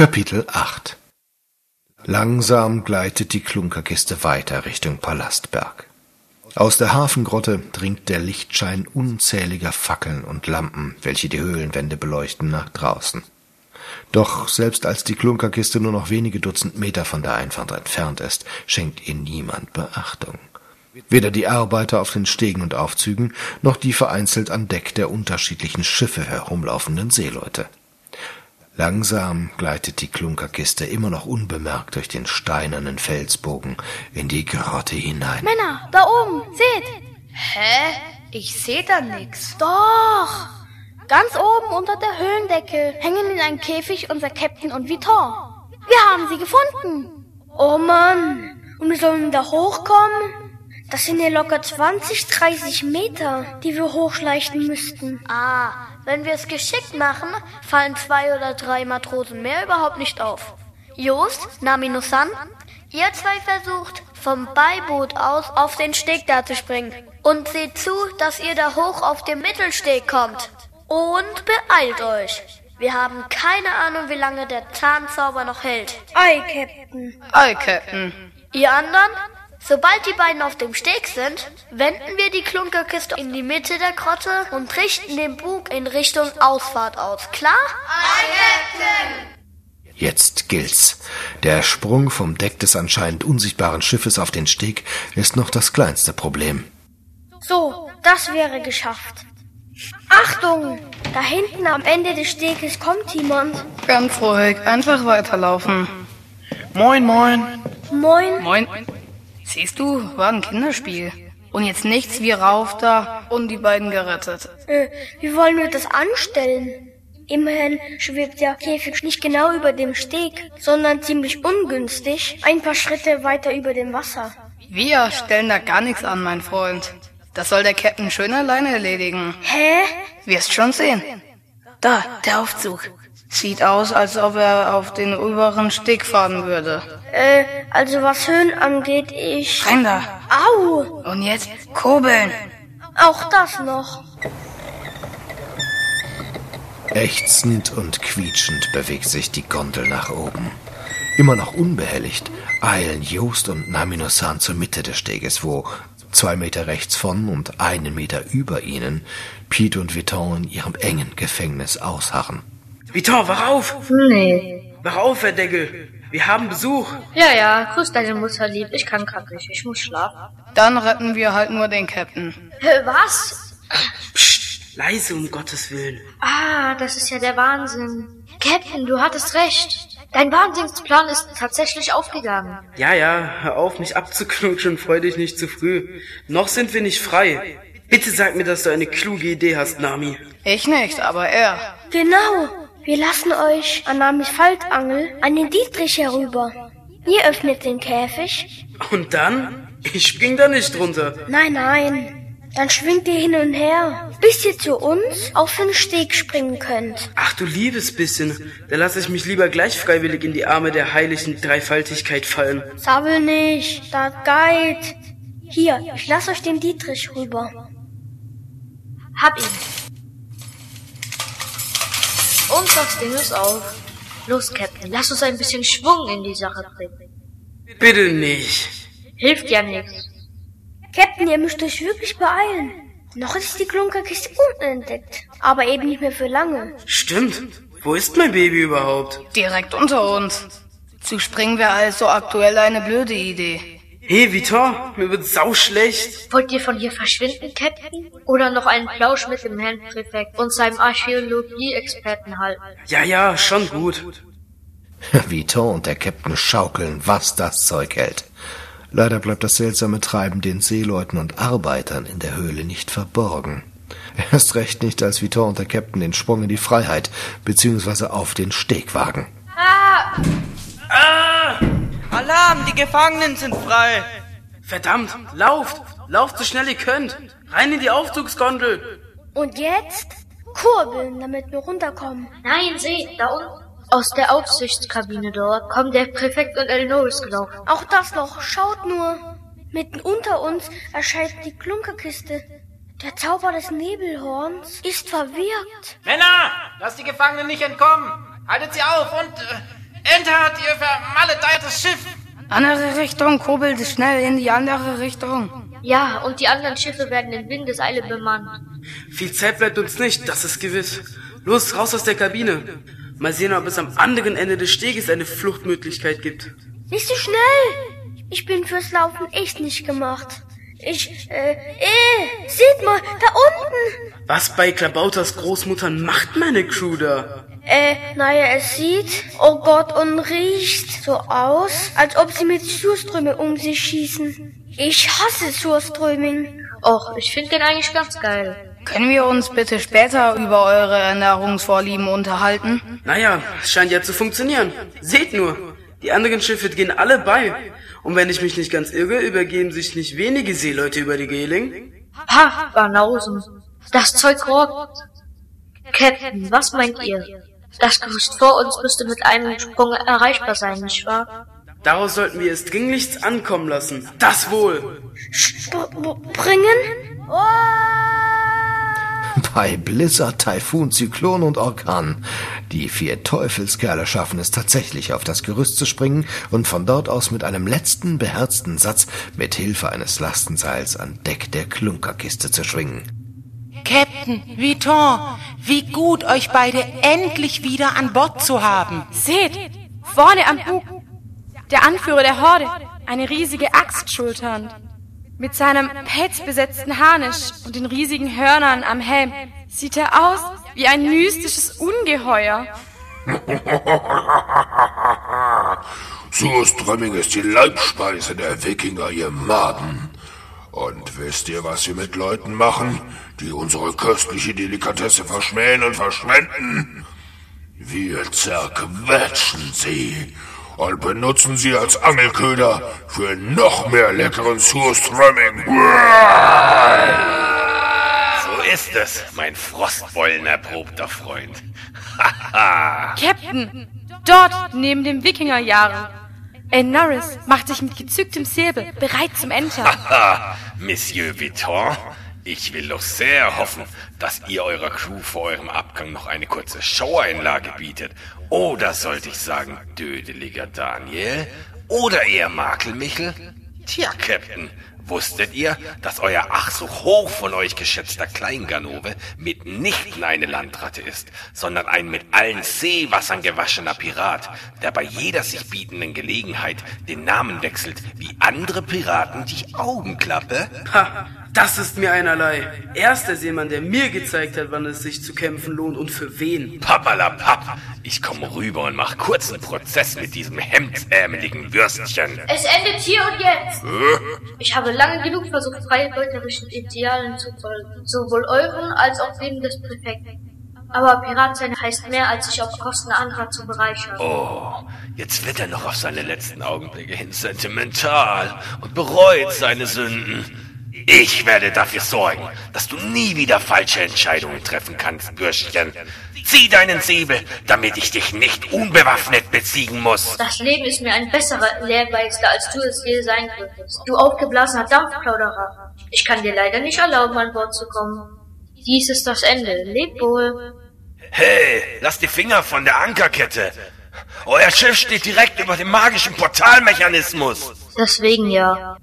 Kapitel 8 Langsam gleitet die Klunkerkiste weiter Richtung Palastberg. Aus der Hafengrotte dringt der Lichtschein unzähliger Fackeln und Lampen, welche die Höhlenwände beleuchten, nach draußen. Doch selbst als die Klunkerkiste nur noch wenige Dutzend Meter von der Einfahrt entfernt ist, schenkt ihr niemand Beachtung. Weder die Arbeiter auf den Stegen und Aufzügen, noch die vereinzelt an Deck der unterschiedlichen Schiffe herumlaufenden Seeleute. Langsam gleitet die Klunkerkiste immer noch unbemerkt durch den steinernen Felsbogen in die Grotte hinein. Männer, da oben, seht! Hä? Ich seh da nix. Doch! Ganz oben unter der Höhlendecke hängen in einem Käfig unser Captain und Vitor. Wir haben sie gefunden. Oh Mann, und wir sollen da hochkommen? Das sind ja locker 20, 30 Meter, die wir hochschleichen müssten. Ah, wenn wir es geschickt machen, fallen zwei oder drei Matrosen mehr überhaupt nicht auf. Jost, Namino-san, ihr zwei versucht, vom Beiboot aus auf den Steg da zu springen. Und seht zu, dass ihr da hoch auf den Mittelsteg kommt. Und beeilt euch. Wir haben keine Ahnung, wie lange der Zahnzauber noch hält. Ei, Captain. Ei, Captain. Ihr anderen, Sobald die beiden auf dem Steg sind, wenden wir die Klunkerkiste in die Mitte der Grotte und richten den Bug in Richtung Ausfahrt aus. Klar? Jetzt gilt's. Der Sprung vom Deck des anscheinend unsichtbaren Schiffes auf den Steg ist noch das kleinste Problem. So, das wäre geschafft. Achtung! Da hinten am Ende des Steges kommt jemand. Ganz ruhig, einfach weiterlaufen. Moin, moin. Moin. Moin. Siehst du, war ein Kinderspiel. Und jetzt nichts wie rauf da und die beiden gerettet. Äh, wie wollen wir das anstellen? Immerhin schwebt der Käfig nicht genau über dem Steg, sondern ziemlich ungünstig, ein paar Schritte weiter über dem Wasser. Wir stellen da gar nichts an, mein Freund. Das soll der Captain schön alleine erledigen. Hä? Wirst schon sehen. Da, der Aufzug. Sieht aus, als ob er auf den oberen Steg fahren würde. Äh, also was Höhen angeht, ich... Da. Au! Und jetzt kurbeln. Auch das noch. Ächzend und quietschend bewegt sich die Gondel nach oben. Immer noch unbehelligt eilen Jost und Namino-san zur Mitte des Steges, wo zwei Meter rechts von und einen Meter über ihnen Pete und Viton in ihrem engen Gefängnis ausharren. Vitor, wach auf! Nee. Wach auf, Herr Deckel! Wir haben Besuch! Ja, ja, grüß deine Mutter lieb. Ich kann grad nicht. Ich muss schlafen. Dann retten wir halt nur den Captain. Hä, was? Psst, leise um Gottes Willen. Ah, das ist ja der Wahnsinn. Captain, du hattest recht. Dein Wahnsinnsplan ist tatsächlich aufgegangen. Ja, ja, hör auf, mich abzuknutschen freu dich nicht zu früh. Noch sind wir nicht frei. Bitte sag mir, dass du eine kluge Idee hast, Nami. Ich nicht, aber er. Genau. Wir lassen euch an Namis Faltangel an den Dietrich herüber. Ihr öffnet den Käfig. Und dann? Ich spring da nicht runter. Nein, nein. Dann schwingt ihr hin und her, bis ihr zu uns auf den Steg springen könnt. Ach du liebes bisschen. Da lasse ich mich lieber gleich freiwillig in die Arme der heiligen Dreifaltigkeit fallen. Sabbel nicht, da Guide. Hier, ich lasse euch den Dietrich rüber. Hab ihn. Und das Ding ist auf. Los, Captain, lass uns ein bisschen Schwung in die Sache bringen. Bitte nicht. Hilft ja nichts. Captain, ihr müsst euch wirklich beeilen. Noch ist die Klunkerkiste unentdeckt, aber eben nicht mehr für lange. Stimmt. Wo ist mein Baby überhaupt? Direkt unter uns. Zu springen wäre also aktuell eine blöde Idee. Hey, Vitor, mir wird sau schlecht. Wollt ihr von hier verschwinden, Captain? Oder noch einen Plausch mit dem Herrn Präfekt und seinem Archäologie-Experten halten? Ja, ja, schon gut. Viton und der Captain schaukeln, was das Zeug hält. Leider bleibt das seltsame Treiben den Seeleuten und Arbeitern in der Höhle nicht verborgen. Erst recht nicht, als Viton und der Captain den Sprung in die Freiheit bzw. auf den Steg wagen. Ah! Alarm, die Gefangenen sind frei. Verdammt, lauft, lauft so schnell ihr könnt. Rein in die Aufzugsgondel. Und jetzt kurbeln, damit wir runterkommen. Nein, seht, da unten. Aus der Aufsichtskabine dort kommen der Präfekt und Elnoris gelaufen. Auch das noch, schaut nur. Mitten unter uns erscheint die Klunkerkiste. Der Zauber des Nebelhorns ist verwirkt. Männer, lasst die Gefangenen nicht entkommen. Haltet sie auf und äh, Entert, ihr vermaledeites Schiff! Andere Richtung, kurbelt schnell in die andere Richtung. Ja, und die anderen Schiffe werden in Windeseile bemannt. Viel Zeit bleibt uns nicht, das ist gewiss. Los, raus aus der Kabine. Mal sehen, ob es am anderen Ende des Steges eine Fluchtmöglichkeit gibt. Nicht so schnell! Ich bin fürs Laufen echt nicht gemacht. Ich, äh, eh, seht mal, da unten! Was bei Klabauters Großmuttern macht meine Crew da? Äh, naja, es sieht, oh Gott, und riecht so aus, als ob sie mit Surströme um sich schießen. Ich hasse Surströming. Och, ich finde den eigentlich ganz geil. Können wir uns bitte später über eure Ernährungsvorlieben unterhalten? Naja, es scheint ja zu funktionieren. Seht nur, die anderen Schiffe gehen alle bei. Und wenn ich mich nicht ganz irre, übergeben sich nicht wenige Seeleute über die Geling. Ha, Banausen. Das Zeug rockt. Captain, was meint ihr? Das Gerüst vor uns müsste mit einem Sprung erreichbar sein, nicht wahr? Daraus sollten wir es dringlichst ankommen lassen. Das wohl. Bringen? Bei Blizzard, Taifun, Zyklon und Orkan. Die vier Teufelskerle schaffen es tatsächlich, auf das Gerüst zu springen und von dort aus mit einem letzten beherzten Satz mit Hilfe eines Lastenseils an Deck der Klunkerkiste zu schwingen. Captain, Vuitton, wie gut, euch beide endlich wieder an Bord zu haben. Seht, vorne am Bug, der Anführer der Horde, eine riesige Axt schulternd. Mit seinem pelzbesetzten Harnisch und den riesigen Hörnern am Helm sieht er aus wie ein mystisches Ungeheuer. Surströmming ist die Leibspeise der Wikinger, ihr Maden. Und wisst ihr, was sie mit Leuten machen, die unsere köstliche Delikatesse verschmähen und verschwenden? Wir zerquetschen sie und benutzen sie als Angelköder für noch mehr leckeren Surströmming. So ist es, mein frostbeulenerprobter Freund. Captain, dort neben dem Wikingerjahren. El Norris macht sich mit gezücktem Säbel bereit zum Entern. Haha, Monsieur Vuitton, ich will doch sehr hoffen, dass ihr eurer Crew vor eurem Abgang noch eine kurze Showeinlage bietet. Oder sollte ich sagen, dödeliger Daniel? Oder eher Makelmichel? Tja, Captain, wusstet ihr, dass euer ach so hoch von euch geschätzter Kleinganove mitnichten eine Landratte ist, sondern ein mit allen Seewassern gewaschener Pirat, der bei jeder sich bietenden Gelegenheit den Namen wechselt, wie andere Piraten die Augenklappe? Ha, das ist mir einerlei. Er ist der Seemann, der mir gezeigt hat, wann es sich zu kämpfen lohnt und für wen. Pappalapapp, ich komme rüber und mach kurzen Prozess mit diesem hemdsärmeligen Würstchen. Es endet hier und jetzt. Ich habe lange genug versucht, freie beuterischen Idealen zu folgen. Sowohl euren als auch denen des Präfekten. Aber Pirat sein heißt mehr, als sich auf Kosten anderer zu bereichern. Oh, jetzt wird er noch auf seine letzten Augenblicke hin sentimental und bereut seine Sünden. Ich werde dafür sorgen, dass du nie wieder falsche Entscheidungen treffen kannst, Bürschchen. Zieh deinen Säbel, damit ich dich nicht unbewaffnet besiegen muss. Das Leben ist mir ein besserer Lehrmeister, als du es je sein könntest. Du aufgeblasener Dampfplauderer. Ich kann dir leider nicht erlauben, an Bord zu kommen. Dies ist das Ende. Leb wohl. Hey, lass die Finger von der Ankerkette. Euer Schiff steht direkt über dem magischen Portalmechanismus. Deswegen ja.